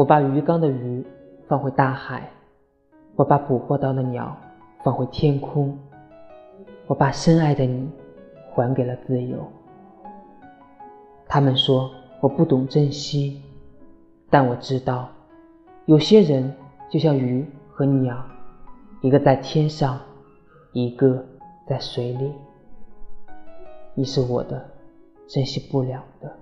我把鱼缸的鱼放回大海我把捕获到的鸟放回天空我把深爱的你还给了自由。他们说我不懂珍惜但我知道有些人就像鱼和鸟一个在天上一个在水里。你是我的珍惜不了的。